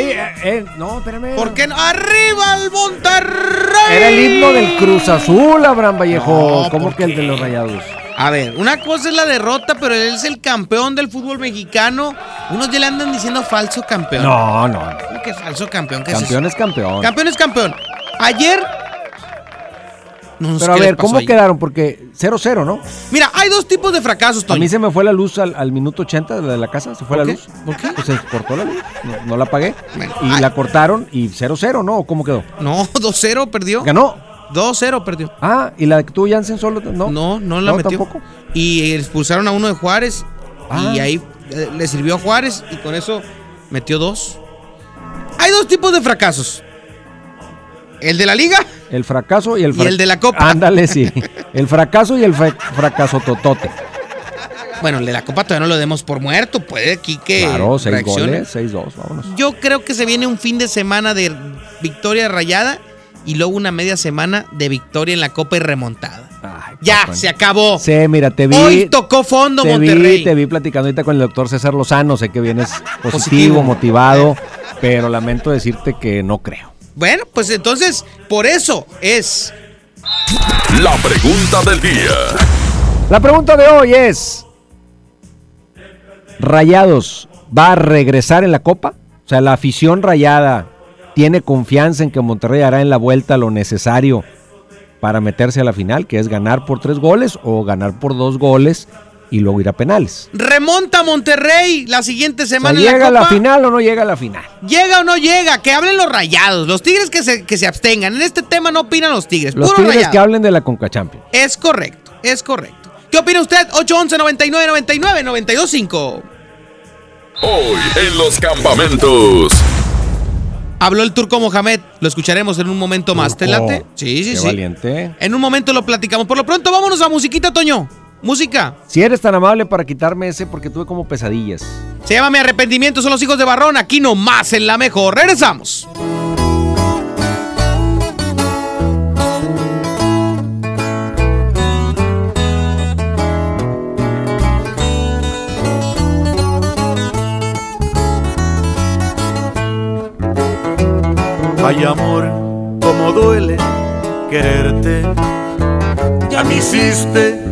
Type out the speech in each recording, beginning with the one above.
Eh, eh, no, espérame. ¿Por qué no? ¡Arriba el Monterrey! Era el himno del Cruz Azul, Abraham Vallejo. No, ¿Cómo ¿por que el de qué? los rayados? A ver, una cosa es la derrota, pero él es el campeón del fútbol mexicano. Unos ya le andan diciendo falso campeón. No, no. no. ¿Cómo que falso campeón? ¿Qué es Campeón es campeón. eso? Campeón es campeón. Ayer. No Pero a ver, ¿cómo ayer. quedaron? Porque 0-0, ¿no? Mira, hay dos tipos de fracasos, A Toño. mí se me fue la luz al, al minuto 80 de la casa, se fue ¿Por la qué? luz. ¿Por qué? Pues se cortó la luz, no, no la pagué. Bueno, y ay. la cortaron y 0-0, ¿no? ¿O ¿Cómo quedó? No, 2-0 perdió. ¿Ganó? 2-0 perdió. Ah, ¿y la que tuvo Jansen solo? No, No, no la metió. tampoco. Y expulsaron a uno de Juárez. Ah. Y ahí eh, le sirvió a Juárez y con eso metió dos. Hay dos tipos de fracasos. El de la liga El fracaso y el Y el de la Copa. Ándale, sí. El fracaso y el fra- fracaso totote. Bueno, el de la Copa todavía no lo demos por muerto. Puede aquí que Claro, seis reaccione. goles, 6-2, vámonos. Yo creo que se viene un fin de semana de victoria rayada y luego una media semana de victoria en la Copa y remontada. Ay, Ya, papá. se acabó. Sí, mira, te vi. Hoy tocó fondo te Monterrey. Vi, te vi platicando ahorita con el doctor César Lozano. Sé que vienes positivo, Positivo. motivado, pero lamento decirte que no creo. Bueno, pues entonces, por eso es. La pregunta del día. La pregunta de hoy es: ¿Rayados va a regresar en la Copa? O sea, la afición rayada tiene confianza en que Monterrey hará en la vuelta lo necesario para meterse a la final, que es ganar por tres goles o ganar por dos goles y luego ir a penales. Remonta Monterrey la siguiente O sea, semana en ¿Llega la a la final o no llega a la final? ¿Llega o no llega? Que hablen los rayados. Los tigres que se, que se abstengan. En este tema no opinan los tigres. Los puro tigres rayado. que hablen de la Conca Champions. Es correcto, es correcto. ¿Qué opina usted? 811 99 99 925. Hoy en los campamentos. Habló el turco Mohamed. Lo escucharemos en un momento más. ¿Te late? Sí, sí, Qué sí. valiente. En un momento lo platicamos. Por lo pronto, vámonos a musiquita, Toño. Música. Si eres tan amable para quitarme ese porque tuve como pesadillas. Se llama Mi Arrepentimiento. Son los hijos de Barrón. Aquí nomás en la mejor. Regresamos. Ay amor, como duele quererte. Ya me hiciste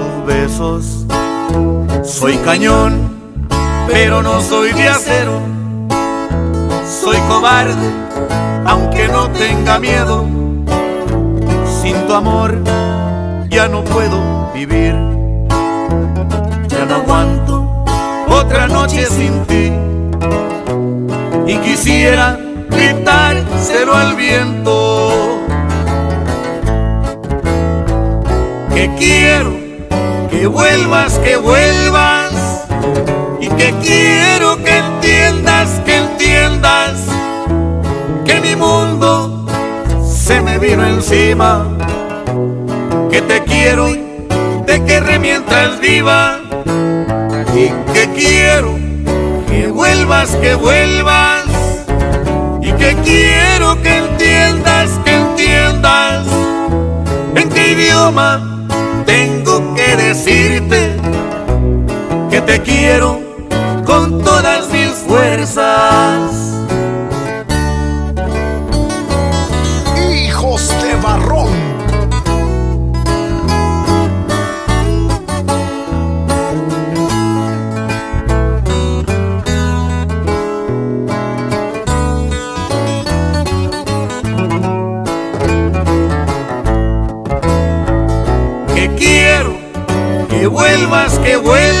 besos. Soy cañón, pero no soy de acero. Soy cobarde, aunque no tenga miedo. Sin tu amor ya no puedo vivir. Ya no aguanto otra noche sin ti y quisiera gritárselo al viento. Que quiero que vuelvas, que vuelvas y que quiero que entiendas, que entiendas que mi mundo se me vino encima. Que te quiero y te querré mientras viva y que quiero que vuelvas, que vuelvas. Y que quiero que entiendas, que entiendas en qué idioma que te quiero con todas mis fuerzas. Hijos de barrón. que quiero que vuelvas, que vuelvas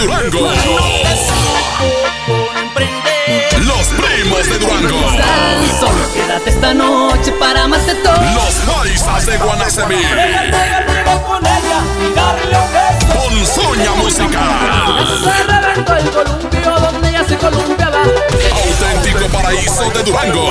Durango. Los primos de Durango. Solo quédate esta noche para más de todo. Los paisas de Guanacemí. con musical. Auténtico paraíso de Durango.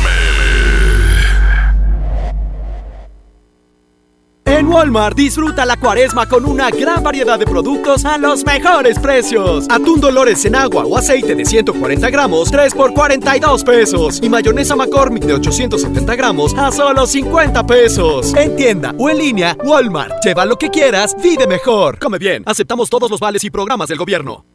Walmart disfruta la cuaresma con una gran variedad de productos a los mejores precios. Atún Dolores en agua o aceite de 140 gramos, 3 por 42 pesos. Y mayonesa McCormick de 870 gramos a solo 50 pesos. En tienda o en línea, Walmart. Lleva lo que quieras, vive mejor. Come bien, aceptamos todos los vales y programas del gobierno.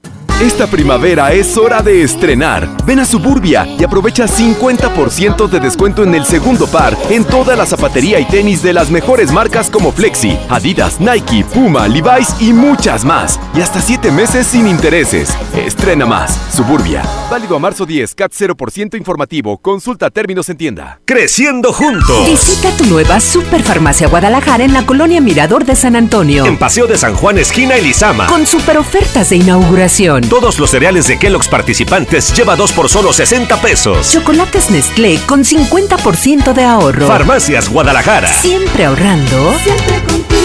Esta primavera es hora de estrenar. Ven a Suburbia y aprovecha 50% de descuento en el segundo par en toda la zapatería y tenis de las mejores marcas como Flexi, Adidas, Nike, Puma, Levi's y muchas más. Y hasta 7 meses sin intereses. Estrena más. Suburbia. Válido a marzo 10, CAT 0% informativo. Consulta términos en tienda. Creciendo juntos. Visita tu nueva Superfarmacia Guadalajara en la colonia Mirador de San Antonio. En Paseo de San Juan, esquina Elizama. Con super ofertas de inauguración. Todos los cereales de Kellogg's participantes lleva dos por solo 60 pesos. Chocolates Nestlé con 50% de ahorro. Farmacias Guadalajara. Siempre ahorrando. Siempre contigo.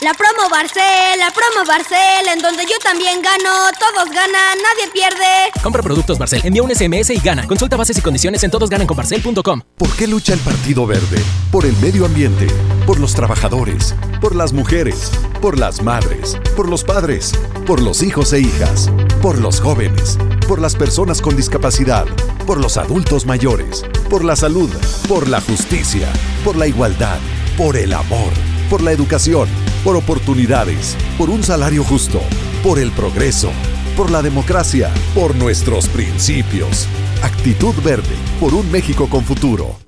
La promo Barcel, la promo Barcel, en donde yo también gano, todos ganan, nadie pierde. Compra productos Barcel, envía un SMS y gana. Consulta bases y condiciones en todosgananconbarcel.com. ¿Por qué lucha el Partido Verde? Por el medio ambiente, por los trabajadores, por las mujeres, por las madres, por los padres, por los hijos e hijas, por los jóvenes, por las personas con discapacidad, por los adultos mayores, por la salud, por la justicia, por la igualdad, por el amor, por la educación, por oportunidades, por un salario justo, por el progreso, por la democracia, por nuestros principios. Actitud verde, por un México con futuro.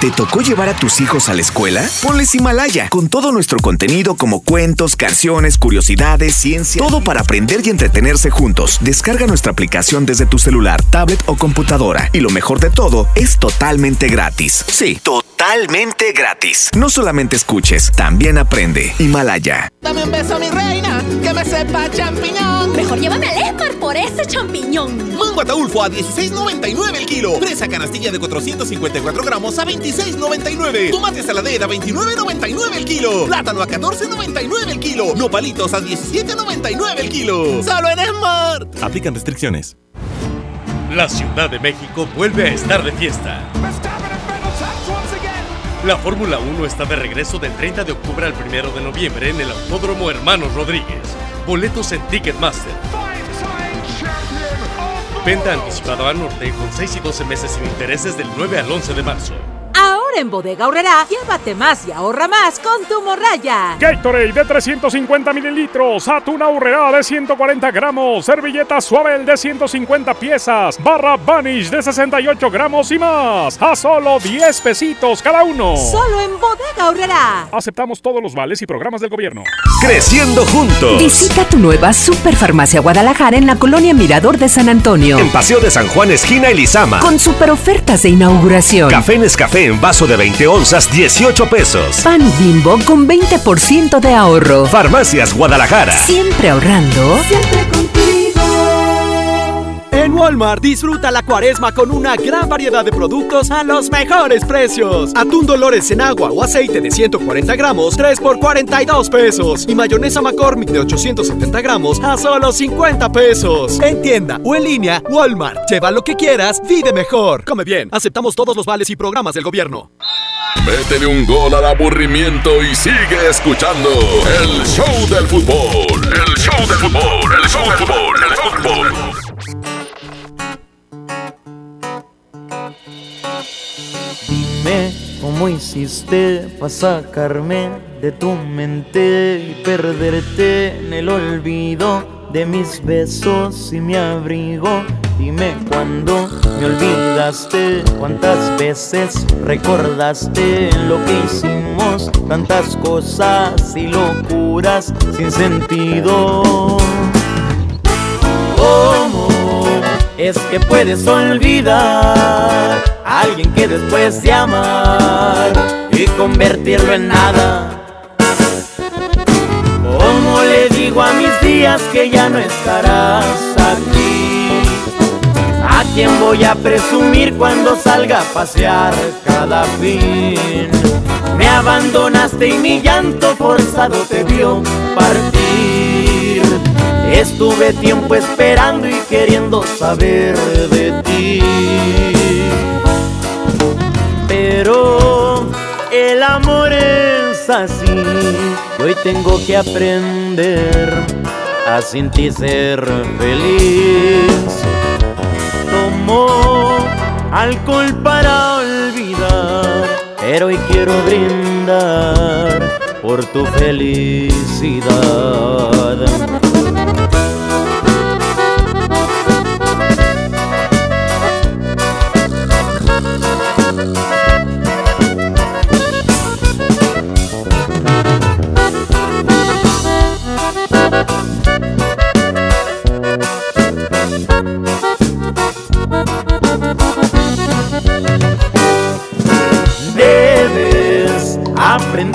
¿Te tocó llevar a tus hijos a la escuela? Ponles Himalaya, con todo nuestro contenido como cuentos, canciones, curiosidades, ciencia, todo para aprender y entretenerse juntos. Descarga nuestra aplicación desde tu celular, tablet o computadora. Y lo mejor de todo, es totalmente gratis. Sí, totalmente gratis. No solamente escuches, también aprende. Himalaya. Dame un beso, mi reina, que me sepa champiñón. Mejor llévame al Esmar por ese champiñón. Mango ataulfo a 16.99 el kilo. Fresa canastilla de 454 gramos a 26.99. Tomate saladera a 29.99 el kilo. Plátano a 14.99 el kilo. Nopalitos a 17.99 el kilo. Solo en Smart. Aplican restricciones. La Ciudad de México vuelve a estar de fiesta. La Fórmula 1 está de regreso del 30 de octubre al 1 de noviembre en el Autódromo Hermanos Rodríguez. Boletos en Ticketmaster. Venta anticipada a norte con 6 y 12 meses sin intereses del 9 al 11 de marzo. Ahora en Bodega Horrera, llévate más y ahorra más con tu morraya. Gatorade de 350 mililitros, atún Aurrera de 140 gramos, servilleta suave de 150 piezas, barra Vanish de 68 gramos y más. A solo 10 pesitos cada uno. Solo en Bodega Horrera. Aceptamos todos los vales y programas del gobierno. Creciendo juntos. Visita tu nueva Superfarmacia Guadalajara en la colonia Mirador de San Antonio. En Paseo de San Juan, esquina Elizama. Con super ofertas de inauguración. Café Nescafé en vaso de 20 onzas, 18 pesos. Pan Bimbo con 20% de ahorro. Farmacias Guadalajara. Siempre ahorrando. Siempre Walmart disfruta la cuaresma con una gran variedad de productos a los mejores precios. Atún Dolores en agua o aceite de 140 gramos, 3 por 42 pesos. Y mayonesa McCormick de 870 gramos a solo 50 pesos. En tienda o en línea, Walmart. Lleva lo que quieras, vive mejor. Come bien, aceptamos todos los vales y programas del gobierno. Métele un gol al aburrimiento y sigue escuchando el show del fútbol. El show del fútbol, el show del fútbol, el fútbol. Cómo hiciste para sacarme de tu mente y perderte en el olvido de mis besos y mi abrigo. Dime cuándo me olvidaste, cuántas veces recordaste lo que hicimos, tantas cosas y locuras sin sentido. ¿Cómo es que puedes olvidar a alguien que después de amar y convertirlo en nada? ¿Cómo le digo a mis días que ya no estarás aquí? ¿A quién voy a presumir cuando salga a pasear cada fin? Me abandonaste y mi llanto forzado te vio partir. Estuve tiempo esperando y queriendo saber de ti. Pero el amor es así hoy tengo que aprender a sin ti ser feliz. Tomo alcohol para olvidar, pero hoy quiero brindar por tu felicidad.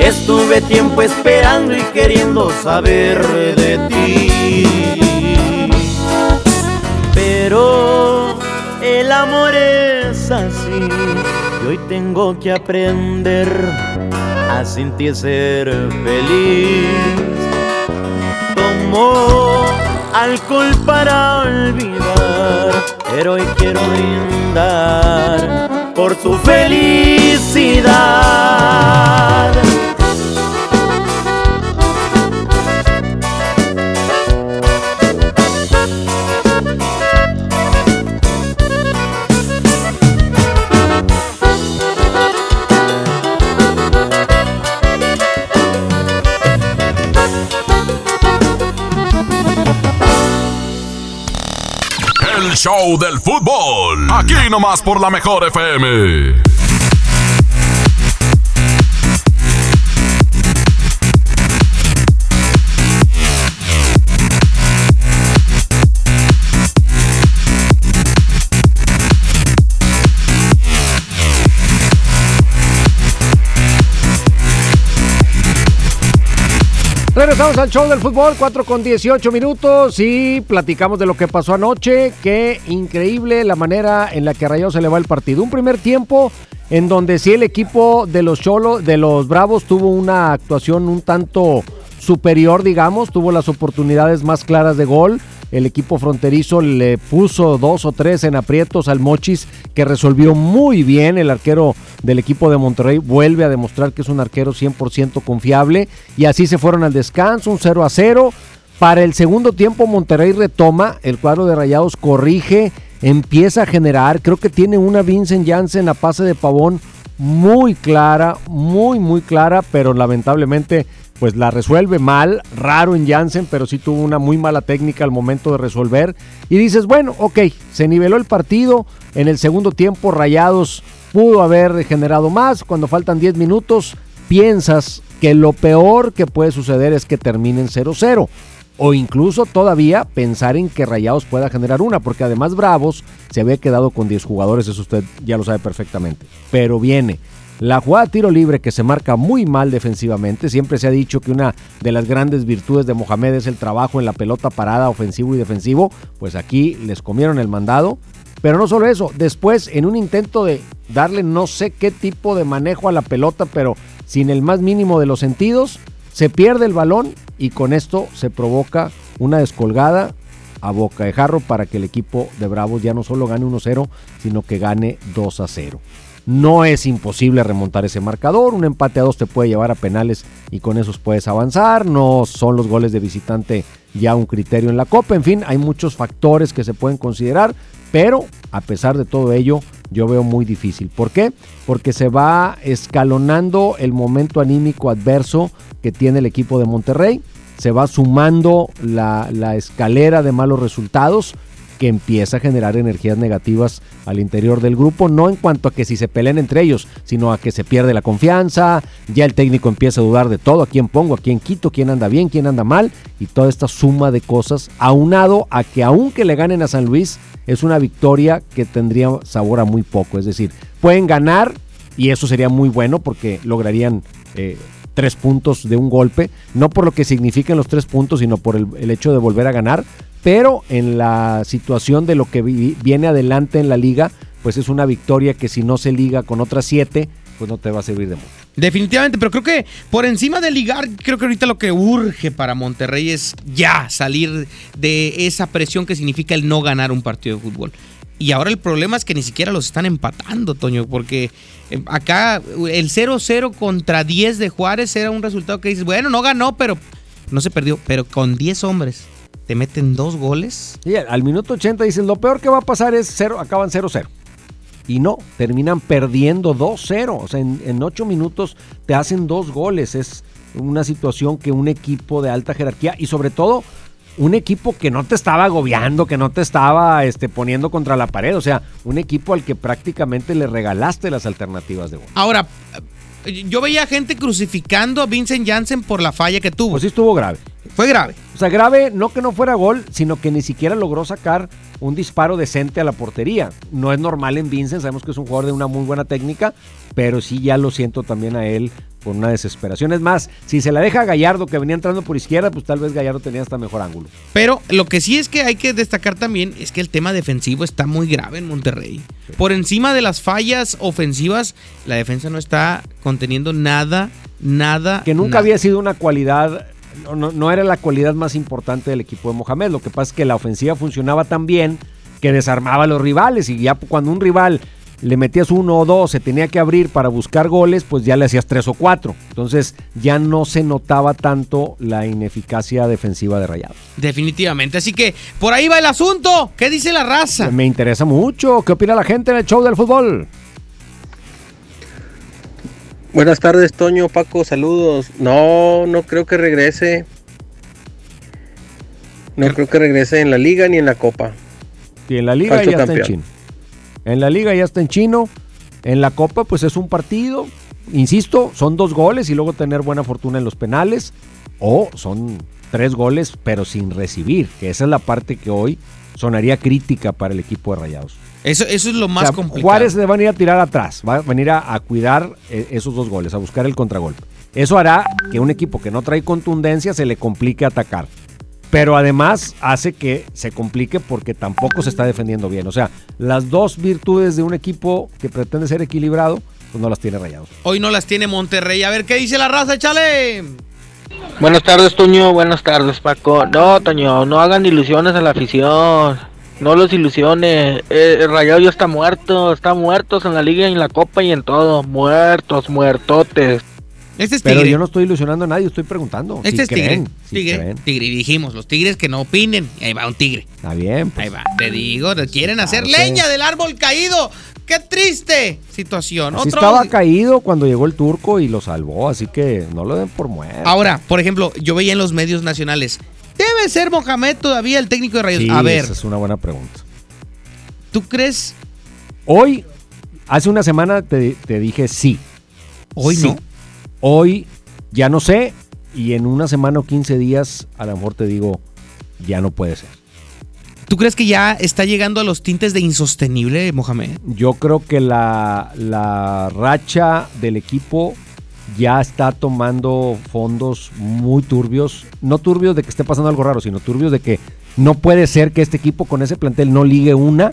Estuve tiempo esperando y queriendo saber de ti. Pero el amor es así y hoy tengo que aprender a sin ti ser feliz. Tomo alcohol para olvidar, pero hoy quiero brindar por tu felicidad. Show del fútbol. Aquí nomás por la mejor FM. Regresamos al show del fútbol, 4 con 18 minutos y platicamos de lo que pasó anoche. Qué increíble la manera en la que a Rayados se le va el partido. Un primer tiempo en donde sí el equipo de los Cholos, de los Bravos tuvo una actuación un tanto superior, digamos, tuvo las oportunidades más claras de gol. El equipo fronterizo le puso dos o tres en aprietos al Mochis, que resolvió muy bien. El arquero del equipo de Monterrey vuelve a demostrar que es un arquero 100% confiable. Y así se fueron al descanso, un 0 a 0. Para el segundo tiempo, Monterrey retoma. El cuadro de Rayados corrige, empieza a generar. Creo que tiene una Vincent Janssen a pase de pavón muy clara, muy, muy clara, pero lamentablemente pues la resuelve mal, raro en Jansen, pero sí tuvo una muy mala técnica al momento de resolver. Y dices, bueno, ok, se niveló el partido, en el segundo tiempo Rayados pudo haber generado más, cuando faltan 10 minutos piensas que lo peor que puede suceder es que terminen 0-0. O incluso todavía pensar en que Rayados pueda generar una, porque además Bravos se había quedado con 10 jugadores, eso usted ya lo sabe perfectamente. Pero viene la jugada de tiro libre que se marca muy mal defensivamente. Siempre se ha dicho que una de las grandes virtudes de Mohamed es el trabajo en la pelota parada ofensivo y defensivo. Pues aquí les comieron el mandado. Pero no solo eso, después en un intento de darle no sé qué tipo de manejo a la pelota, pero sin el más mínimo de los sentidos, se pierde el balón y con esto se provoca una descolgada a boca de jarro para que el equipo de Bravos ya no solo gane 1-0, sino que gane 2-0. No es imposible remontar ese marcador. Un empate a dos te puede llevar a penales y con esos puedes avanzar. No son los goles de visitante ya un criterio en la Copa. En fin, hay muchos factores que se pueden considerar. Pero a pesar de todo ello, yo veo muy difícil. ¿Por qué? Porque se va escalonando el momento anímico adverso que tiene el equipo de Monterrey. Se va sumando la, la escalera de malos resultados que empieza a generar energías negativas al interior del grupo, no en cuanto a que si se peleen entre ellos, sino a que se pierde la confianza, ya el técnico empieza a dudar de todo, a quién pongo, a quién quito, quién anda bien, quién anda mal, y toda esta suma de cosas, aunado a que aunque le ganen a San Luis, es una victoria que tendría sabor a muy poco, es decir, pueden ganar y eso sería muy bueno porque lograrían... Eh, tres puntos de un golpe, no por lo que significan los tres puntos, sino por el, hecho de volver a ganar, pero en la situación de lo que viene adelante en la liga, pues es una victoria que si no se liga con otras siete, pues no te va a servir de mucho. Definitivamente, pero creo que por encima de ligar, creo que ahorita lo que urge para Monterrey es ya salir de esa presión que significa el no ganar un partido de fútbol. Y ahora el problema es que ni siquiera los están empatando, Toño, porque eh, acá el 0-0 contra 10 de Juárez era un resultado que dices, bueno, no ganó, pero no se perdió, pero con 10 hombres te meten dos goles. Y al minuto 80 dicen, lo peor que va a pasar es cero, acaban 0-0. Y no, terminan perdiendo 2-0. O sea, en, en 8 minutos te hacen dos goles. Es una situación que un equipo de alta jerarquía y sobre todo un equipo que no te estaba agobiando, que no te estaba este, poniendo contra la pared. O sea, un equipo al que prácticamente le regalaste las alternativas de gol. Ahora, yo veía gente crucificando a Vincent Janssen por la falla que tuvo. Pues sí estuvo grave. Fue grave. O sea, grave no que no fuera gol, sino que ni siquiera logró sacar un disparo decente a la portería. No es normal en Vincent, sabemos que es un jugador de una muy buena técnica, pero sí ya lo siento también a él con una desesperación. Es más, si se la deja a Gallardo que venía entrando por izquierda, pues tal vez Gallardo tenía hasta mejor ángulo. Pero lo que sí es que hay que destacar también es que el tema defensivo está muy grave en Monterrey. Por encima de las fallas ofensivas, la defensa no está conteniendo nada, nada. Que nunca nada. había sido una cualidad no, no, no, era la cualidad más importante del equipo de Mohamed. Lo que pasa es que la ofensiva funcionaba tan bien que desarmaba a los rivales y ya cuando un rival le metías uno o dos, se tenía que abrir para buscar goles, pues ya le hacías tres o cuatro. Entonces ya no se notaba tanto la ineficacia defensiva de Rayados. Definitivamente. Así que por ahí va el asunto. ¿Qué dice la raza? Me interesa mucho. ¿Qué opina la gente en el show del fútbol? Buenas tardes, Toño, Paco, saludos. No, no creo que regrese. No creo que regrese en la liga ni en la copa. Sí, en la liga Falso ya está en campeón. En la liga ya está en chino. En la copa, pues es un partido. Insisto, son dos goles y luego tener buena fortuna en los penales. O son tres goles, pero sin recibir. Que esa es la parte que hoy sonaría crítica para el equipo de Rayados. Eso, eso es lo más O sea, complicado. Juárez se va a ir a tirar atrás, va a venir a, a cuidar eh, esos dos goles, a buscar el contragolpe. Eso hará que un equipo que no trae contundencia se le complique atacar. Pero además hace que se complique porque tampoco se está defendiendo bien. O sea, las dos virtudes de un equipo que pretende ser equilibrado, pues no las tiene rayados. Hoy no las tiene Monterrey. A ver qué dice la raza, échale. Buenas tardes, Toño. Buenas tardes, Paco. No, Toño, no hagan ilusiones a la afición. No los ilusiones. Eh, el Rayado ya está muerto. Está muertos en la liga y en la copa y en todo. Muertos, muertotes. Este es Pero Tigre. yo no estoy ilusionando a nadie, estoy preguntando. Este si es tigre. si tigre. creen. Tigre. Y dijimos, los tigres que no opinen. Y ahí va un tigre. Está bien. pues. Ahí va. Te digo, quieren hacer Claro, sí. leña del árbol caído. ¡Qué triste situación! Así Otro- estaba caído cuando llegó el turco y lo salvó, así que no lo den por muerto. Ahora, por ejemplo, yo veía en los medios nacionales. ¿Debe ser Mohamed todavía el técnico de Rayos? Sí, A ver, esa es una buena pregunta. ¿tú crees? Hoy, hace una semana te, te dije sí. Hoy Sí. no. Hoy ya no sé y en una semana o 15 días a lo mejor te digo ya no puede ser. ¿Tú crees que ya está llegando a los tintes de insostenible, Mohamed? Yo creo que la, la racha del equipo ya está tomando fondos muy turbios. No turbios de que esté pasando algo raro, sino turbios de que no puede ser que este equipo con ese plantel no ligue una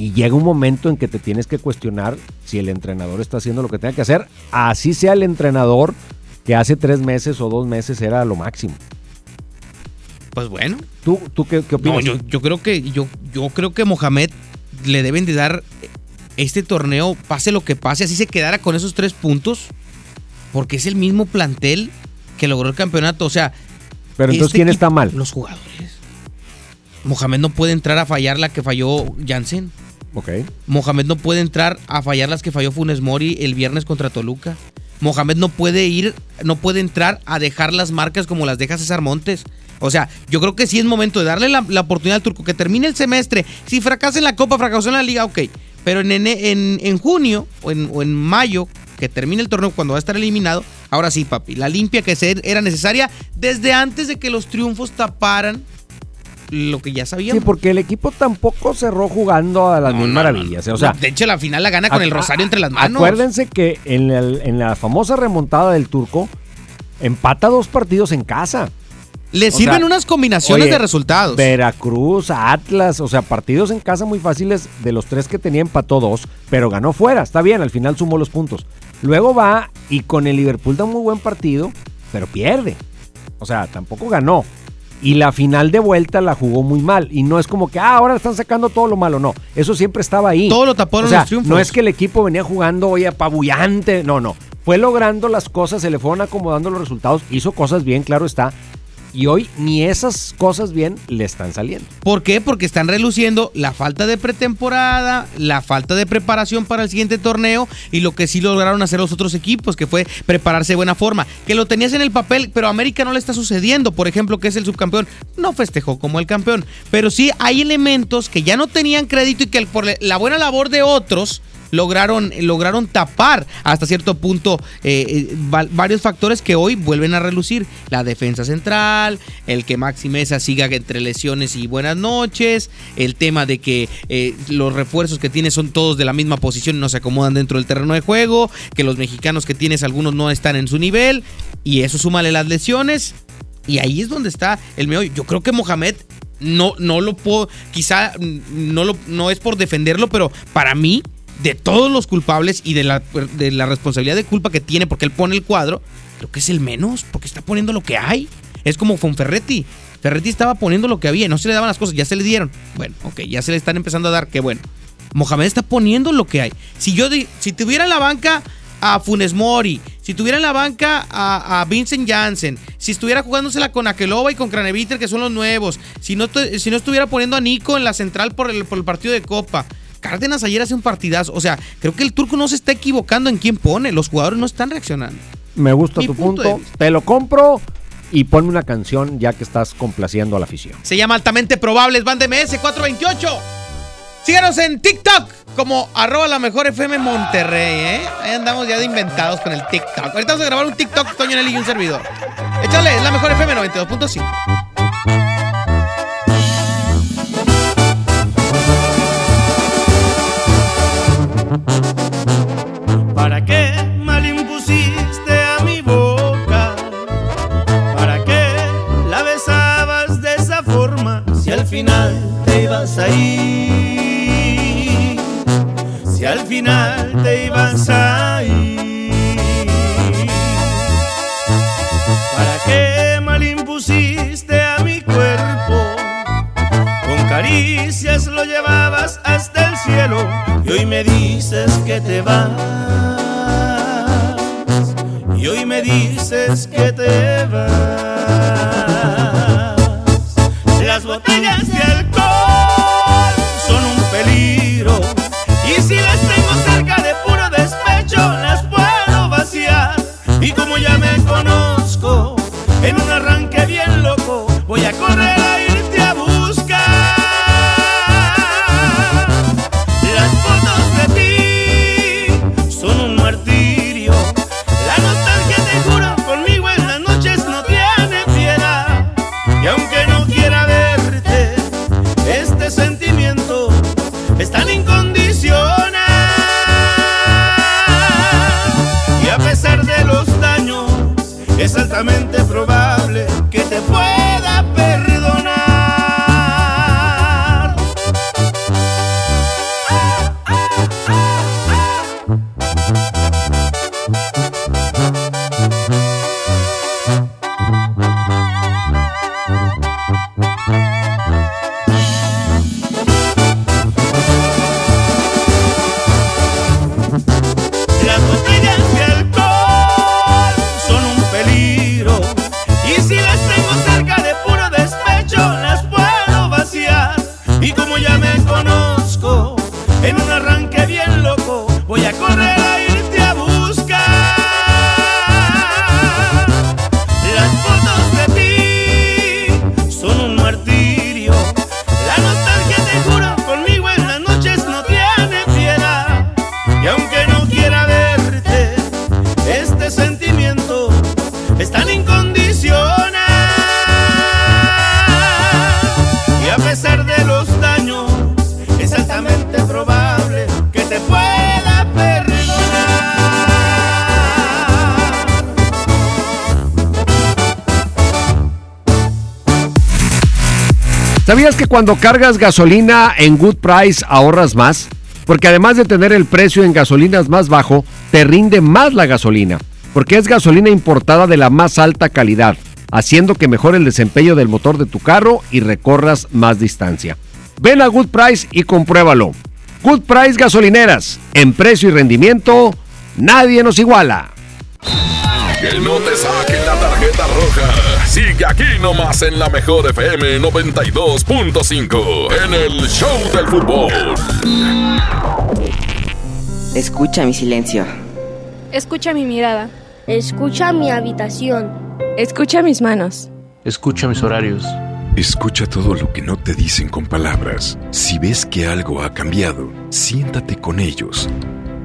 y llega un momento en que te tienes que cuestionar si el entrenador está haciendo lo que tenga que hacer, así sea el entrenador que hace tres meses o dos meses era lo máximo. Pues bueno. ¿Tú, tú qué, qué opinas? No, yo, yo creo que yo, yo creo que Mohamed le deben de dar este torneo, pase lo que pase, así se quedara con esos tres puntos, porque es el mismo plantel que logró el campeonato. O sea, Pero entonces, este ¿quién equipo- está mal? Los jugadores. Mohamed no puede entrar a fallar la que falló Jansen. Mohamed no puede entrar a fallar las que falló Funes Mori el viernes contra Toluca. Mohamed no puede ir, no puede entrar a dejar las marcas como las deja César Montes. O sea, yo creo que sí es momento de darle la, oportunidad al turco que termine el semestre. Si fracasa en la Copa, fracasó en la Liga, ok. Pero en, en, en- junio o en, o en mayo, que termine el torneo cuando va a estar eliminado, ahora sí, papi, la limpia que era necesaria desde antes de que los triunfos taparan lo que ya sabíamos. Sí, porque el equipo tampoco cerró jugando a las mil maravillas. O sea, de hecho, la final la gana con el rosario entre las manos. Acuérdense que en, el- en la famosa remontada del turco, empata dos partidos en casa. Le sirven sea, unas combinaciones oye, de resultados. Veracruz, Atlas, o sea, partidos en casa muy fáciles. De los tres que tenía, empató dos, pero ganó fuera. Está bien, al final sumó los puntos. Luego va y con el Liverpool da un muy buen partido, pero pierde. O sea, tampoco ganó. Y la final de vuelta la jugó muy mal. Y no es como que, ah, ahora están sacando todo lo malo. No, eso siempre estaba ahí. Todo lo taparon O sea, los triunfos. No es que el equipo venía jugando, oye, apabullante. No, no. Fue logrando las cosas, se le fueron acomodando los resultados. Hizo cosas bien, claro está. Y hoy ni esas cosas bien le están saliendo. ¿Por qué? Porque están reluciendo la falta de pretemporada, la falta de preparación para el siguiente torneo y lo que sí lograron hacer los otros equipos, que fue prepararse de buena forma. Que lo tenías en el papel, pero a América no le está sucediendo. Por ejemplo, que es el subcampeón, no festejó como el campeón. Pero sí hay elementos que ya no tenían crédito y que por la buena labor de otros lograron, lograron tapar hasta cierto punto eh, eh, va- varios factores que hoy vuelven a relucir. La defensa central, el que Maxi Mesa siga entre lesiones y buenas noches, el tema de que eh, los refuerzos que tiene son todos de la misma posición y no se acomodan dentro del terreno de juego, que los mexicanos que tienes algunos no están en su nivel, y eso súmale las lesiones, y ahí es donde está el meollo. Yo creo que Mohamed no, no lo puedo, quizá mm, no, lo, no es por defenderlo, pero para mí, de todos los culpables y de la, de la responsabilidad de culpa que tiene porque él pone el cuadro, creo que es el menos, porque está poniendo lo que hay. Es como Fonferretti. Ferretti estaba poniendo lo que había, no se le daban las cosas, ya se le dieron. Bueno, ok, ya se le están empezando a dar, qué bueno. Mohamed está poniendo lo que hay. Si yo, si tuviera en la banca a Funes Mori, si tuviera en la banca a, Vincent Janssen, si estuviera jugándosela con Akelova y con Craneviter, que son los nuevos, si no, si no estuviera poniendo a Nico en la central por el, por el partido de Copa. Cárdenas ayer hace un partidazo. O sea, creo que el turco no se está equivocando en quién pone. Los jugadores no están reaccionando. Me gusta Mi tu punto Te lo compro y ponme una canción ya que estás complaciendo a la afición. Se llama altamente probables. Van de MS 428. Síganos en TikTok como arroba la mejor FM Monterrey, ¿eh? Ahí andamos ya de inventados con el TikTok. Ahorita vamos a grabar un TikTok, Toño Nelly y un servidor. Échale, es la mejor FM 92.5. ¿Para qué mal impusiste a mi boca? ¿Para qué la besabas de esa forma? Si al final te ibas a ir, si al final te ibas a ir. ¿Para qué mal impusiste a mi cuerpo? Con caricias lo llevabas hasta el cielo y hoy me dices que te vas. Y hoy me dices que te vas. Las botellas de alcohol son un peligro y si las tengo cerca de puro despecho las puedo vaciar. Y como ya me conozco, en un arranque bien loco voy a correr ¿Sabías que cuando cargas gasolina en Good Price ahorras más? Porque además de tener el precio en gasolinas más bajo, te rinde más la gasolina. Porque es gasolina importada de la más alta calidad, haciendo que mejore el desempeño del motor de tu carro y recorras más distancia. Ven a Good Price y compruébalo. Good Price Gasolineras, en precio y rendimiento, nadie nos iguala. Que no te la tarjeta roja. Sigue aquí nomás en la mejor FM 92.5 en el Show del Fútbol. Escucha mi silencio. Escucha mi mirada. Escucha mi habitación. Escucha mis manos. Escucha mis horarios. Escucha todo lo que no te dicen con palabras. Si ves que algo ha cambiado, siéntate con ellos.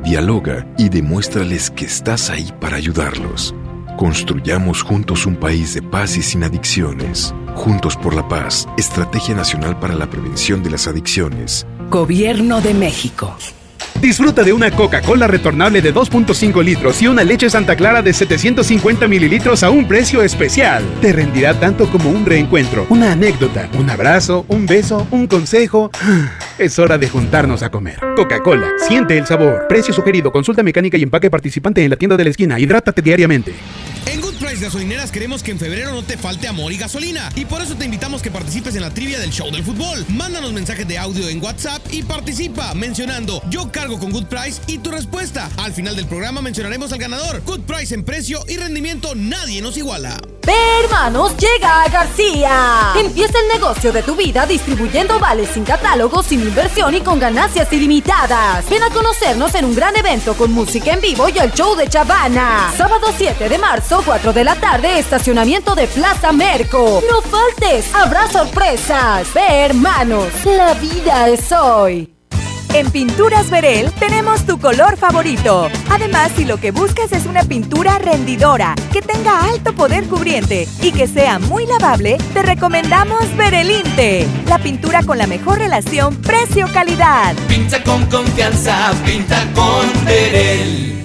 Dialoga y demuéstrales que estás ahí para ayudarlos. Construyamos juntos un país de paz y sin adicciones. Juntos por la paz, Estrategia Nacional para la Prevención de las Adicciones. Gobierno de México. Disfruta de una Coca-Cola retornable de 2.5 litros y una leche Santa Clara de 750 mililitros a un precio especial. Te rendirá tanto como un reencuentro, una anécdota, un abrazo, un beso, un consejo. Es hora de juntarnos a comer. Coca-Cola, siente el sabor. Precio sugerido, consulta mecánica y empaque participante en la tienda de la esquina. Hidrátate diariamente. En Good Price Gasolineras queremos que en febrero no te falte amor y gasolina. Y por eso te invitamos que participes en la trivia del show del fútbol. Mándanos mensajes de audio en WhatsApp y participa mencionando yo cargo con Good Price y tu respuesta. Al final del programa mencionaremos al ganador. Good Price en precio y rendimiento nadie nos iguala. Hermanos, llega a García. Empieza el negocio de tu vida distribuyendo vales sin catálogo, sin inversión y con ganancias ilimitadas. Ven a conocernos en un gran evento con música en vivo y el show de Chavana. Sábado 7 de marzo, 4 de la tarde, estacionamiento de Plaza Merco. No faltes, habrá sorpresas. Ve, hermanos, la vida es hoy. En Pinturas Verel tenemos tu color favorito. Además, si lo que buscas es una pintura rendidora, que tenga alto poder cubriente y que sea muy lavable, te recomendamos Verelinte, la pintura con la mejor relación precio-calidad. Pinta con confianza, pinta con Verel.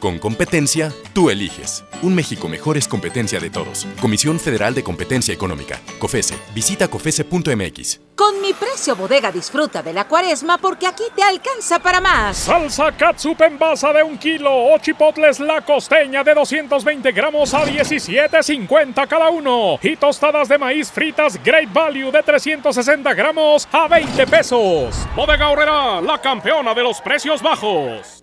Con competencia, tú eliges. Un México mejor es competencia de todos. Comisión Federal de Competencia Económica. COFESE. Visita COFESE.mx. Con mi precio bodega disfruta de la cuaresma porque aquí te alcanza para más. Salsa catsup en basa de un kilo o chipotles la costeña de 220 gramos a 17.50 cada uno. Y tostadas de maíz fritas Great Value de 360 gramos a 20 pesos. Bodega Horrera, la campeona de los precios bajos.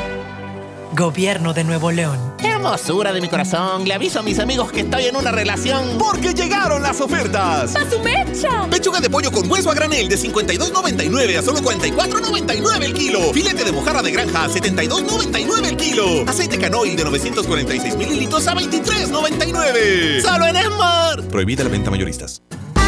Gobierno de Nuevo León. Hermosura de mi corazón, le aviso a mis amigos que estoy en una relación. Porque llegaron las ofertas. ¡A su mecha! Pechuga de pollo con hueso a granel de 52.99 a solo 44.99 el kilo. Filete de mojarra de granja a 72.99 el kilo. Aceite canoil de 946 mililitros a 23.99. Solo en Esmar. Prohibida la venta mayoristas.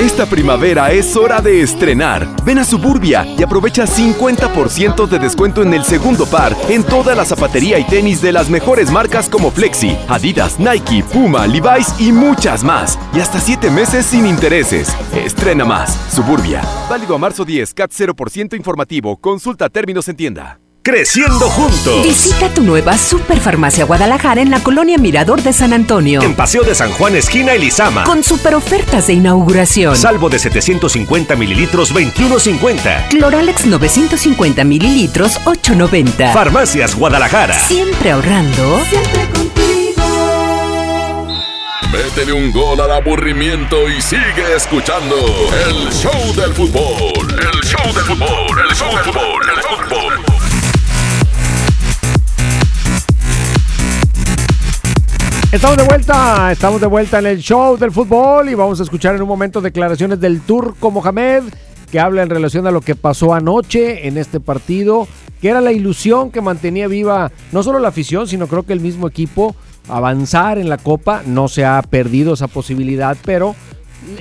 Esta primavera es hora de estrenar. Ven a Suburbia y aprovecha 50% de descuento en el segundo par en toda la zapatería y tenis de las mejores marcas como Flexi, Adidas, Nike, Puma, Levi's y muchas más. Y hasta 7 meses sin intereses. Estrena más. Suburbia. Válido a marzo 10, CAT 0% informativo. Consulta términos en tienda. Creciendo juntos. Visita tu nueva Superfarmacia Guadalajara en la colonia Mirador de San Antonio. En Paseo de San Juan, esquina Elizama. Con super ofertas de inauguración. Salvo de 750 mililitros, 21.50. Cloralex 950 mililitros, 8.90. Farmacias Guadalajara. Siempre ahorrando. Siempre contigo. Métele un gol al aburrimiento y sigue escuchando el show del fútbol. El show del fútbol. El show del fútbol. El fútbol. Estamos de vuelta, estamos de vuelta en el show del fútbol y vamos a escuchar en un momento declaraciones del Turco Mohamed que habla en relación a lo que pasó anoche en este partido, que era la ilusión que mantenía viva no solo la afición, sino creo que el mismo equipo avanzar en la Copa, no se ha perdido esa posibilidad, pero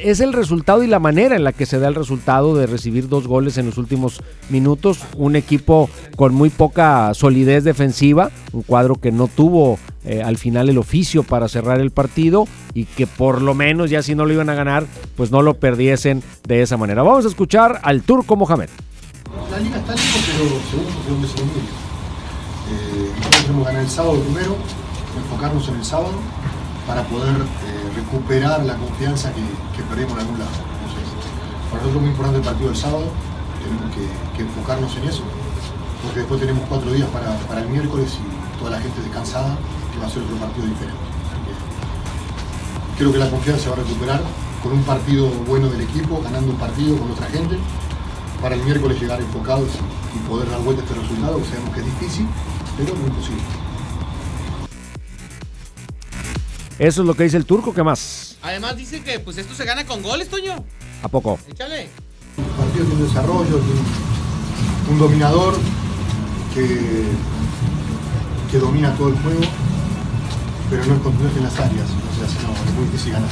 es el resultado y la manera en la que se da el resultado de recibir dos goles en los últimos minutos. Un equipo con muy poca solidez defensiva, un cuadro que no tuvo eh, al final el oficio para cerrar el partido y que por lo menos ya si no lo iban a ganar, pues no lo perdiesen de esa manera. Vamos a escuchar al turco Mohamed. La liga está pero segundo bien. Eh, nosotros que ganar el sábado primero, enfocarnos en el sábado para poder eh, recuperar la confianza que, que, perdimos en algún lado. Para nosotros es muy importante el partido del sábado, tenemos que, enfocarnos en eso, porque después tenemos cuatro días para, para, el miércoles y toda la gente descansada, que va a ser otro partido diferente. creo que la confianza se va a recuperar con un partido bueno del equipo, ganando un partido con otra gente, para el miércoles llegar enfocados y poder dar vuelta a este resultado, que sabemos que es difícil, pero no imposible. Eso es lo que dice el turco, ¿qué más? Además dice que pues esto se gana con goles, Toño. ¿A poco? Échale. El partido tiene un desarrollo, tiene un dominador que, que domina todo el juego, pero no es contundente en las áreas. O sea, si no, es muy difícil ganar.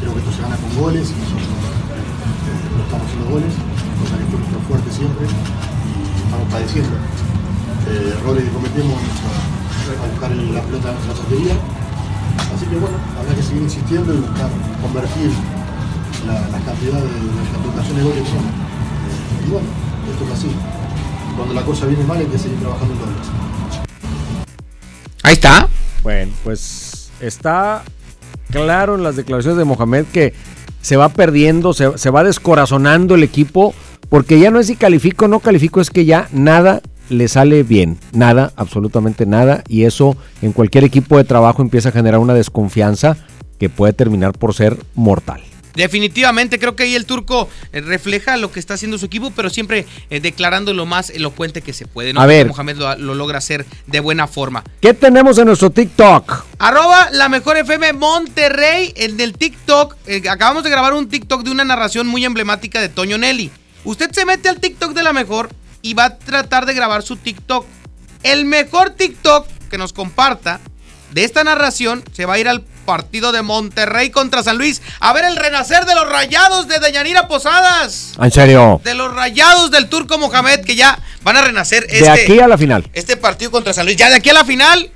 Creo que esto se gana con goles y nosotros eh, no estamos haciendo goles, cosa que fue nuestro fuerte siempre y estamos padeciendo. Eh, errores que cometemos a buscar la pelota en la portería Así que bueno, habrá que seguir insistiendo y buscar convertir la, la cantidad de multiplicación de goles que son. Y bueno, esto es así. Cuando la cosa viene mal hay que seguir trabajando en todo. Ahí está. Bueno, pues está claro en las declaraciones de Mohamed que se va perdiendo, se, se va descorazonando el equipo, porque ya no es si califico o no califico, es que ya nada le sale bien, nada, absolutamente nada, y eso en cualquier equipo de trabajo empieza a generar una desconfianza que puede terminar por ser mortal. Definitivamente, creo que ahí el turco eh, refleja lo que está haciendo su equipo, pero siempre eh, declarando lo más elocuente que se puede. ¿no? A ver. Mohamed lo, lo logra hacer de buena forma. ¿Qué tenemos en nuestro TikTok? Arroba la mejor FM Monterrey el TikTok. eh, acabamos de grabar un TikTok de una narración muy emblemática de Toño Nelly. Usted se mete al TikTok de la mejor y va a tratar de grabar su TikTok. El mejor TikTok que nos comparta de esta narración se va a ir al partido de Monterrey contra San Luis a ver el renacer de los rayados de Deyanira Posadas. ¿En serio? De los rayados del Turco Mohamed que ya van a renacer De este, aquí a la final. este partido contra San Luis. Ya de aquí a la final.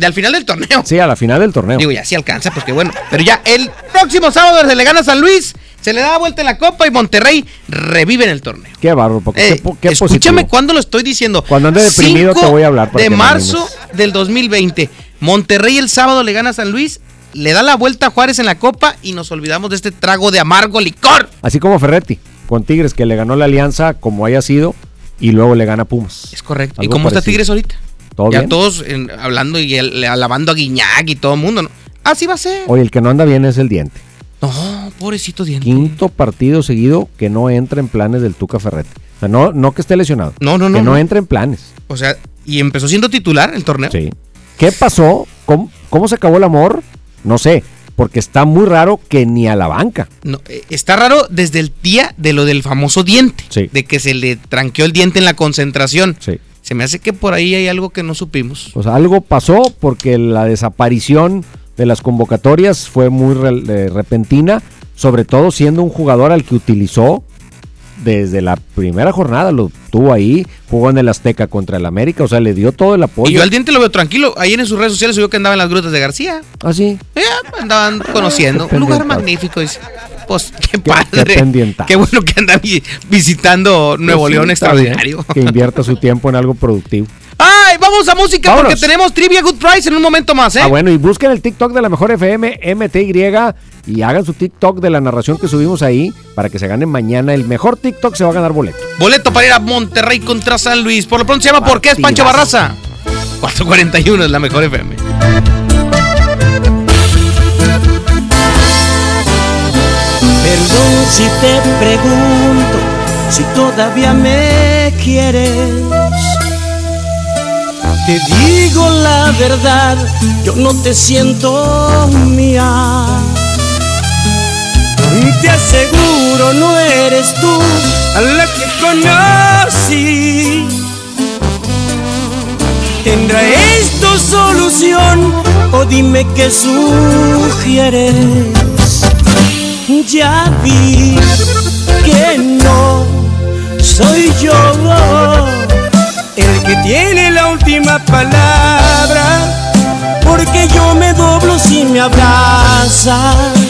De al final del torneo. Sí, a la final del torneo. Digo, ya sí alcanza, pues qué bueno. Pero ya el próximo sábado se le gana a San Luis, se le da vuelta en la copa y Monterrey revive en el torneo. Qué bárbaro, porque Eh, qué, po- qué escúchame cuando lo estoy diciendo. Cuando ande deprimido te 5 voy a hablar De marzo del 2020. Monterrey el sábado le gana a San Luis, le da la vuelta a Juárez en la copa y nos olvidamos de este trago de amargo licor. Así como Ferretti, con Tigres, que le ganó la alianza como haya sido, y luego le gana Pumas. Es correcto. ¿Y cómo está. Tigres ahorita? ¿Todo ya bien? todos en- hablando y el- alabando a Guiñac y todo el mundo, ¿no? Así va a ser. Oye, el que no anda bien es el diente. No, pobrecito diente. Quinto partido seguido que no entra en planes del Tuca Ferretti. O sea, no, no que esté lesionado. No, no, no, Que no, no. entra en planes. O sea, y empezó siendo titular el torneo. Sí. ¿Qué pasó? ¿Cómo, cómo se acabó el amor? No sé, porque está muy raro que ni a la banca. No, eh, está raro desde el día de lo del famoso diente. De que se le tranqueó el diente en la concentración. Se me hace que por ahí hay algo que no supimos. Sea, algo pasó porque la desaparición de las convocatorias fue muy re- eh, repentina, sobre todo siendo un jugador al que utilizó desde la primera jornada, lo tuvo ahí, jugó en el Azteca contra el América, o sea, le dio todo el apoyo. Y yo al diente lo veo tranquilo. Ayer en sus redes sociales subió que andaba en las grutas de García. Ah, sí. Eh, andaban conociendo. Qué Un lugar magnífico. Dice. Pues qué Qué padre. Qué, bueno que anda vi- visitando Nuevo Pues sí, León bien, extraordinario. Que invierta su tiempo en algo productivo. ¡Ay! Vamos a música Vámonos. porque tenemos Trivia Good Price en un momento más, ¿eh? Ah, bueno, y busquen el TikTok de la mejor FM, MTY, y hagan su TikTok de la narración que subimos ahí para que se ganen mañana. El mejor TikTok se va a ganar boleto. Boleto para ir a Monterrey contra San Luis. Por lo pronto se llama ¿Por qué es Pancho Barraza? 441 es la mejor FM. Perdón si te pregunto si todavía me quieres. Te digo la verdad, yo no te siento mía. Te aseguro no eres tú a la que conocí. ¿Tendrá esto solución o dime qué sugieres? Ya vi que no soy yo el que tiene la última palabra, porque yo me doblo si me abrazas.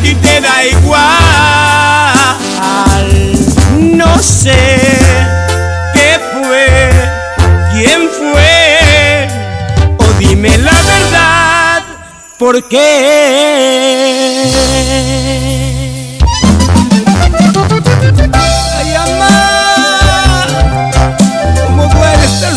A ti te da igual. No sé qué fue, quién fue, o dime la verdad, ¿por qué? Ay, amá, cómo duele estar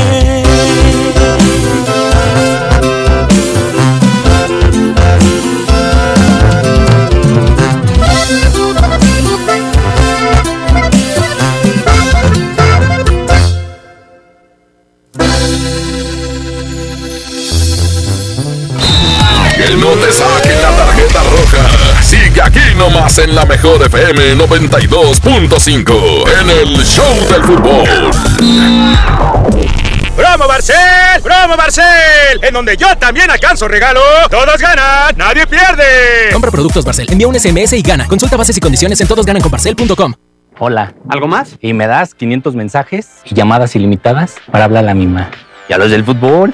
Te saquen la tarjeta roja. Sigue aquí nomás en la mejor FM 92.5 en el Show del Fútbol. ¡Promo Barcel! ¡Promo Barcel! En donde yo también alcanzo regalo. Todos ganan, nadie pierde. Compra productos Barcel, envía un SMS y gana. Consulta bases y condiciones en todosgananconbarcel.com. Hola. ¿Algo más? Y me das 500 mensajes y llamadas ilimitadas para hablar a la misma. ¿Y a los del fútbol?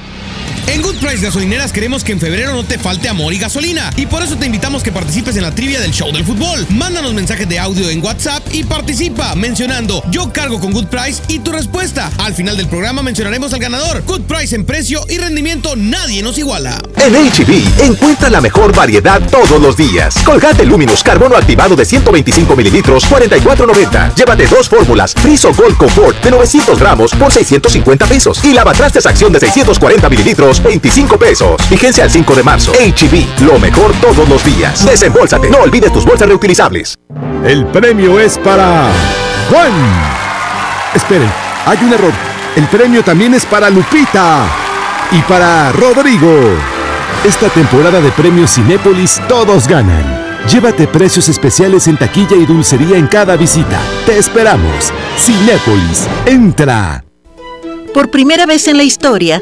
En Good Price Gasolineras queremos que en febrero no te falte amor y gasolina. Y por eso te invitamos que participes en la trivia del show del fútbol. Mándanos mensajes de audio en WhatsApp y participa mencionando yo cargo con Good Price y tu respuesta. Al final del programa mencionaremos al ganador. Good Price en precio y rendimiento nadie nos iguala. En HB, encuentra la mejor variedad todos los días. Colgate Luminous Carbono activado de 125 mililitros, 44.90. Llévate dos fórmulas. Friso Gold Comfort de 900 gramos por 650 pesos. Y lavatrastes acción de 640 mililitros, 25 pesos. Vigencia al 5 de marzo. HB, lo mejor todos los días. Desembolsate. No olvides tus bolsas reutilizables. El premio es para Juan. Esperen, hay un error. El premio también es para Lupita y para Rodrigo. Esta temporada de premios Cinépolis todos ganan. Llévate precios especiales en taquilla y dulcería en cada visita. Te esperamos. Cinépolis, entra. Por primera vez en la historia,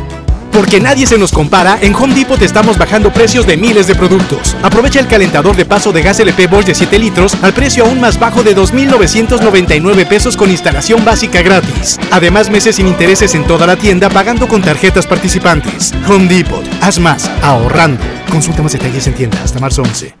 Porque nadie se nos compara, en Home Depot estamos bajando precios de miles de productos. Aprovecha el calentador de paso de gas LP Bosch de 7 litros al precio aún más bajo de 2.999 pesos con instalación básica gratis. Además, meses sin intereses en toda la tienda pagando con tarjetas participantes. Home Depot, haz más, ahorrando. Consulta más detalles en tienda hasta marzo 11.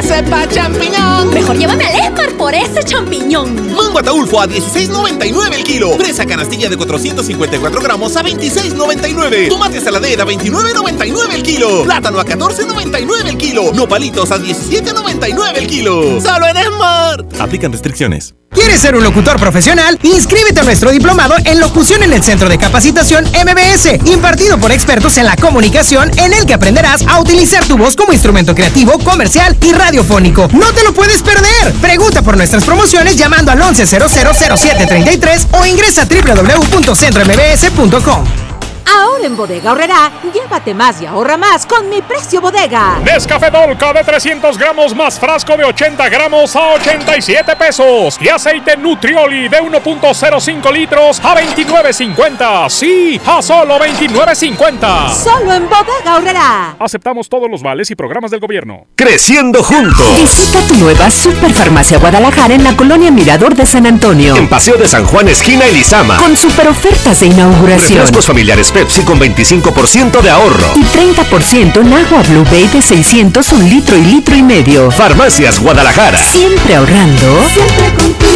que sepa champiñón. Mejor llévame al Esmar por ese champiñón. Mango ataulfo a 16.99 el kilo. Fresa canastilla de 454 gramos a 26.99. Tomate saladera a 29.99 el kilo. Plátano a 14.99 el kilo. Nopalitos a 17.99 el kilo. Solo en Smart. Aplican restricciones. ¿Quieres ser un locutor profesional? Inscríbete a nuestro diplomado en locución en el Centro de Capacitación MBS, impartido por expertos en la comunicación, en el que aprenderás a utilizar tu voz como instrumento creativo, comercial y ¡No te lo puedes perder! Pregunta por nuestras promociones llamando al 11000733 o ingresa a www.centrombs.com. Ahora en Bodega Horrera, llévate más y ahorra más con mi precio bodega. Nescafé Dolca de 300 gramos más frasco de 80 gramos a 87 pesos. Y aceite Nutrioli de 1.05 litros a 29.50. Sí, a solo 29.50. Solo en Bodega Horrera. Aceptamos todos los vales y programas del gobierno. Creciendo juntos. Visita tu nueva Superfarmacia Guadalajara en la colonia Mirador de San Antonio. En Paseo de San Juan, esquina Elizama. Con super ofertas de inauguración. Refrescos familiares Pepsi con 25% de ahorro. Y 30% en agua Blue Bay de 600, un litro y litro y medio. Farmacias Guadalajara. Siempre ahorrando. Siempre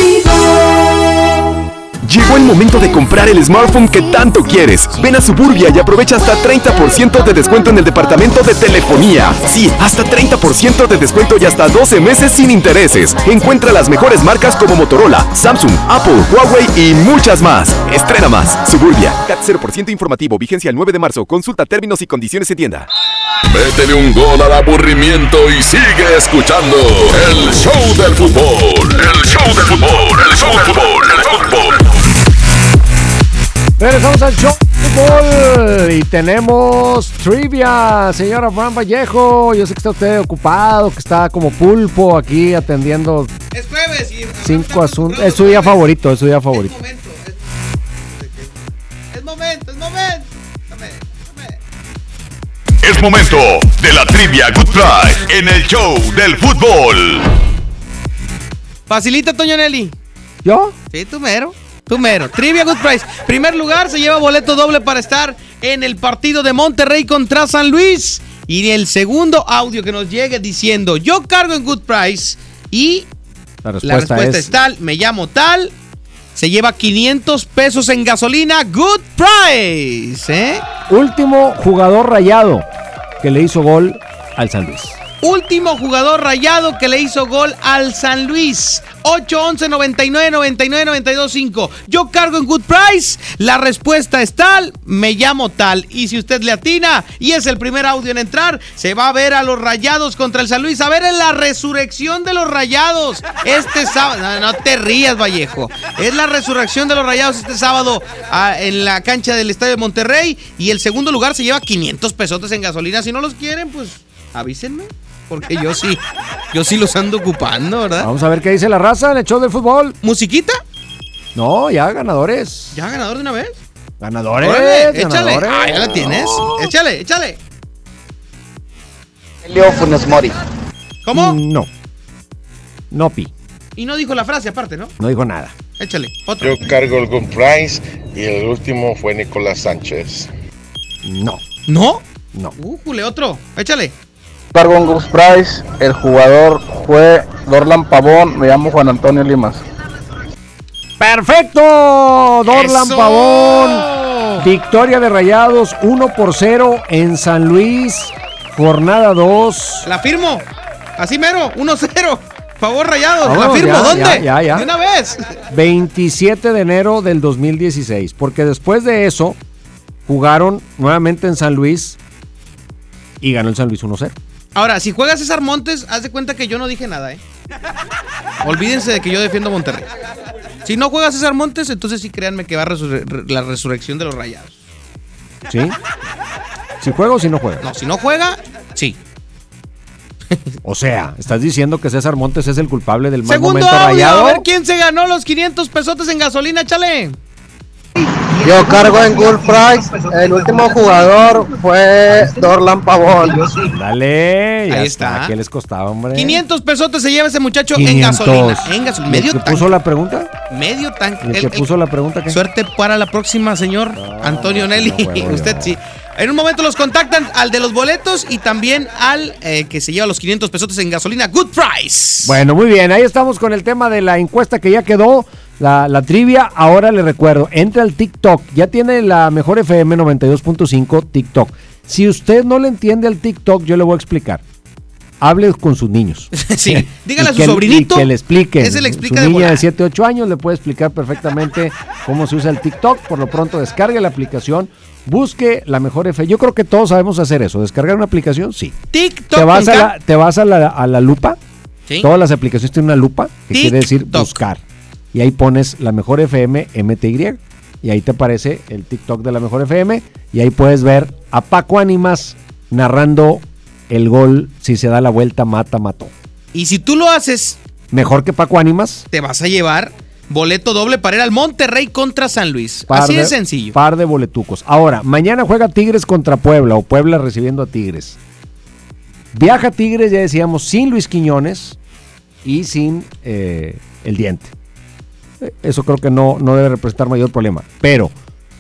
Llegó el momento de comprar el smartphone que tanto quieres. Ven a Suburbia y aprovecha hasta 30% de descuento en el departamento de telefonía. Sí, hasta 30% de descuento y hasta 12 meses sin intereses. Encuentra las mejores marcas como Motorola, Samsung, Apple, Huawei y muchas más. Estrena más. Suburbia. CAT 0% informativo. Vigencia el 9 de marzo. Consulta términos y condiciones en tienda. Métele un gol al aburrimiento y sigue escuchando el show del fútbol. El show del fútbol. El show del fútbol. El fútbol. Regresamos al show de fútbol y tenemos trivia, señora Fran Vallejo. Yo sé que está usted ocupado, que está como pulpo aquí atendiendo Es jueves y cinco asuntos. Es su día favorito, es su día favorito. es momento, es momento. Es momento de la trivia Good Price en el show del fútbol. Facilita, Toño Nelly. ¿Yo? Sí, tú mero. Tú mero. Trivia Good Price. Primer lugar se lleva boleto doble para estar en el partido de Monterrey contra San Luis. Y el segundo audio que nos llegue diciendo, yo cargo en Good Price y La la respuesta, respuesta es, es, tal, me llamo tal. Se lleva 500 pesos en gasolina. Good Price. ¿eh? último jugador rayado que le hizo gol al San Luis. Último jugador rayado que le hizo gol al San Luis. 8-11 99 99 92 5. Yo cargo en Good Price. La respuesta es tal, me llamo tal. Y si usted le atina y es el primer audio en entrar, se va a ver a los rayados contra el San Luis. A ver en la resurrección de los rayados. Este sábado. No, te rías, Vallejo. Es la resurrección de los rayados este sábado ah, en la cancha del Estadio de Monterrey. Y el segundo lugar se lleva 500 pesotes en gasolina. Si no los quieren, pues avísenme. Porque yo sí, yo sí los ando ocupando, ¿verdad? Vamos a ver qué dice la raza en el show del fútbol. ¿Musiquita? No, ya ganadores. ¿Ya ganador de una vez? Ganadores. Órale, échale. ganadores. Ah, ya la tienes. Échale, échale. Leo Funes Mori. ¿Cómo? No. No, Pi. Y no dijo la frase aparte, ¿no? No dijo nada. Échale. Otro. Yo cargo el Good Price y el último fue Nicolás Sánchez. No. ¿No? No. Újule, otro. Échale. Cargo en Gus Price, el jugador fue Dorlan Pavón, me llamo Juan Antonio Limas. Perfecto, Dorlan Eso. Pavón. Victoria de Rayados 1 por 0 en San Luis. Jornada 2. La firmo. Así mero. 1-0. Favor rayados. la firmo. ya, ¿Dónde? ya, ya, ya. De una vez. 27 de enero del 2016. Porque después de eso jugaron nuevamente en San Luis y ganó el San Luis 1-0. Ahora, si juega César Montes, haz de cuenta que yo no dije nada, ¿eh? Olvídense de que yo defiendo a Monterrey. Si no juega César Montes, entonces sí créanme que va a resurre- re- la resurrección de los rayados. ¿Sí? ¿Si juega o si no juega? No, si no juega, sí. O sea, estás diciendo que César Montes es el culpable del mal Segundo momento audio, rayado. a ver quién se ganó los 500 pesotes en gasolina, chale. Yo cargo en Good Price, el último jugador fue Dorlan Pavón. Dale, ya Ahí está. está. ¿Qué les costaba, hombre? 500 pesotes se lleva ese muchacho en 500. gasolina. En gasolina. ¿Y el Medio que tanque. puso la pregunta? Medio tanque. ¿Y el El- que puso la pregunta qué? Suerte para la próxima, señor Antonio Nelly. no juego yo. Usted sí. En un momento los contactan al de los boletos y también al eh, que se lleva los 500 pesotes en gasolina. Good price. Bueno, muy bien. Ahí estamos con el tema de la encuesta que ya quedó. La, la trivia, ahora le recuerdo, entre al TikTok. Ya tiene la mejor FM 92.5 TikTok. Si usted no le entiende al TikTok, yo le voy a explicar. Hable con sus niños. Sí, dígale a su que- sobrinito. y que le explique. Ese le explica Su de niña de 7, 8 años le puede explicar perfectamente cómo se usa el TikTok. Por lo pronto, descargue la aplicación. Busque la mejor FM. Yo creo que todos sabemos hacer eso. Descargar una aplicación, sí. TikTok. Te vas, a la, te vas a la, a la lupa. Sí. Todas las aplicaciones tienen una lupa, que quiere decir buscar. Y ahí pones la mejor FM MTY. Y ahí te aparece el TikTok de la mejor FM. Y ahí puedes ver a Paco Ánimas narrando el gol. Si se da la vuelta, mata, mató. Y si tú lo haces, Mejor que Paco Ánimas. te vas a llevar boleto doble para ir al Monterrey contra San Luis. Par Así de sencillo. Par de boletucos. Ahora, mañana juega Tigres contra Puebla o Puebla recibiendo a Tigres. Viaja Tigres, ya decíamos, sin Luis Quiñones y sin eh, el diente. Eso creo que no, no debe representar mayor problema. Pero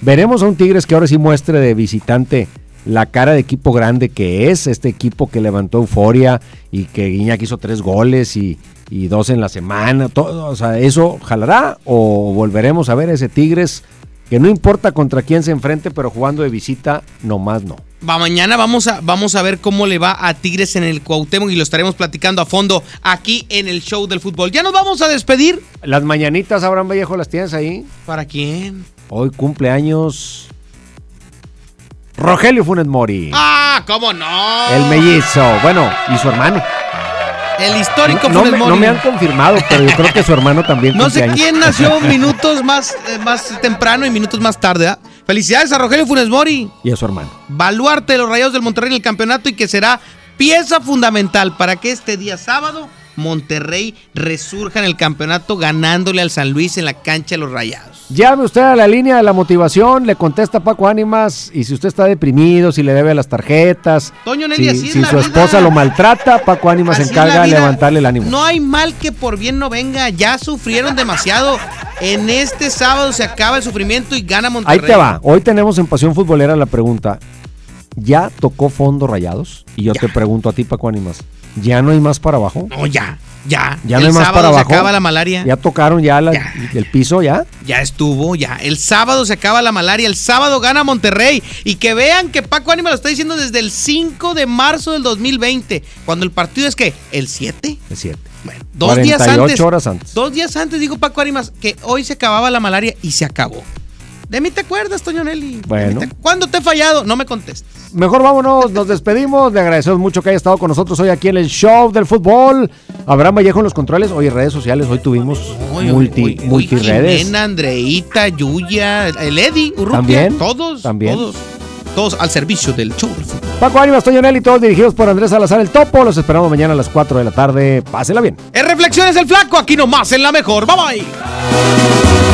Veremos a un Tigres que ahora sí muestre de visitante la cara de equipo grande que es, este equipo que levantó euforia y que Guiñac hizo tres goles y, y dos en la semana, todo, o sea, ¿eso jalará o volveremos a ver ese Tigres que no importa contra quién se enfrente, pero jugando de visita, nomás no? Va, mañana vamos a, vamos a ver cómo le va a Tigres en el Cuauhtémoc y lo estaremos platicando a fondo aquí en el show del fútbol. Ya nos vamos a despedir. Las mañanitas, Abraham Vallejo, ¿las tienes ahí? ¿Para quién? Hoy cumpleaños Rogelio Funes Mori. ¡Ah, cómo no! El mellizo. Bueno, y su hermano. El histórico no, Funes me, Mori. no me han confirmado, pero yo creo que su hermano también. No sé quién nació minutos más, eh, más temprano y minutos más tarde. ¿ah? Felicidades a Rogelio Funes Mori. Y a su hermano. Baluarte de los Rayados del Monterrey en el campeonato y que será pieza fundamental para que este día sábado Monterrey resurja en el campeonato ganándole al San Luis en la cancha de los Rayados. Llame usted a la línea de la motivación, le contesta Paco Ánimas y si usted está deprimido, si le debe las tarjetas, Toño Nelly, si, si su vida. esposa lo maltrata, Paco Ánimas se encarga de levantarle el ánimo. No hay mal que por bien no venga. Ya sufrieron demasiado. En este sábado se acaba el sufrimiento y gana Ahí Monterrey. te va. Hoy tenemos en Pasión Futbolera la pregunta. ¿Ya tocó fondo rayados? Y yo te pregunto a ti, Paco Ánimas. ¿Ya no hay más para abajo? No, ya, ya. ¿Ya el no hay más para se abajo? acaba la malaria. ¿Ya tocaron ya, la- el piso ya? Ya estuvo, ya. El sábado se acaba la malaria. El sábado gana Monterrey. Y que vean que Paco Ánima lo está diciendo desde el 5 de marzo del 2020. Cuando el partido es que, ¿el 7? El 7. Bueno, dos días 48 antes. horas antes. Dos días antes dijo Paco Ánimas que hoy se acababa la malaria y se acabó. De mí te acuerdas, Toño Nelly. Bueno. te- ¿Cuándo te he fallado? No me contestes. Mejor vámonos, nos despedimos. Le agradecemos mucho que haya estado con nosotros hoy aquí en el show del fútbol. Abraham Vallejo en los controles. Hoy redes sociales, hoy tuvimos uy, multi, uy, uy, multiredes. Jimena, Andreita, Yuya, el Eddie, Urrutia. También, Todos, también. todos. Todos al servicio del show del fútbol. Paco Ánimas, Toño Nelly, todos dirigidos por Andrés Salazar el Topo. Los esperamos mañana a las 4 de la tarde. Pásela bien. En Reflexiones del Flaco, aquí nomás en la mejor. Bye bye.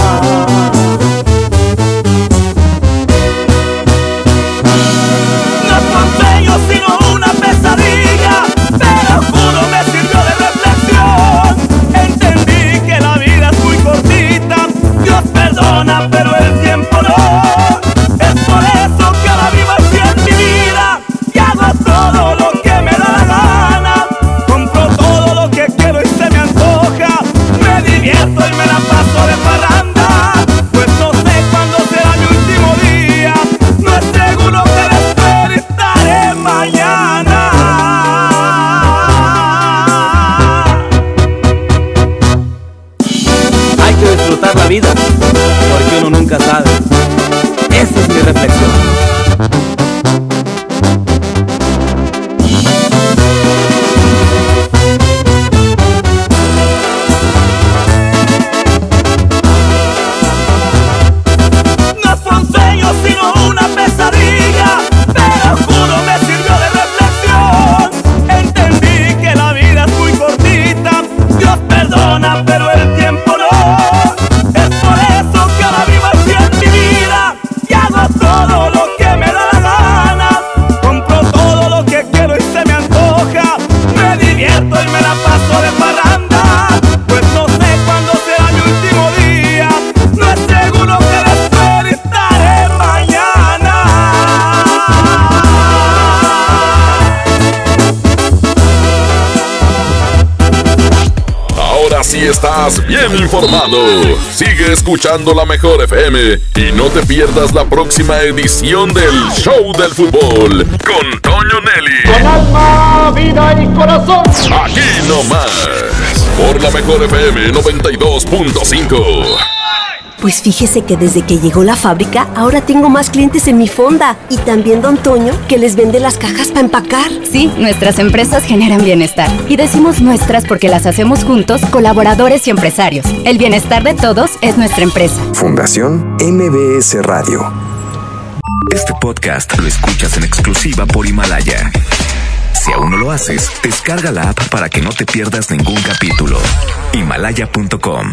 Perdona, pero porque uno nunca sabe. Esa es mi reflexión. Bien informado. Sigue escuchando la mejor FM y no te pierdas la próxima edición del Show del Fútbol con Toño Nelly. Con alma, vida y corazón. Aquí nomás, por la mejor FM 92.5. Pues fíjese que desde que llegó la fábrica, ahora tengo más clientes en mi fonda. Y también Don Toño, que les vende las cajas para empacar. Sí, nuestras empresas generan bienestar. Y decimos nuestras porque las hacemos juntos, colaboradores y empresarios. El bienestar de todos es nuestra empresa. Fundación MBS Radio. Este podcast lo escuchas en exclusiva por Himalaya. Si aún no lo haces, descarga la app para que no te pierdas ningún capítulo. Himalaya.com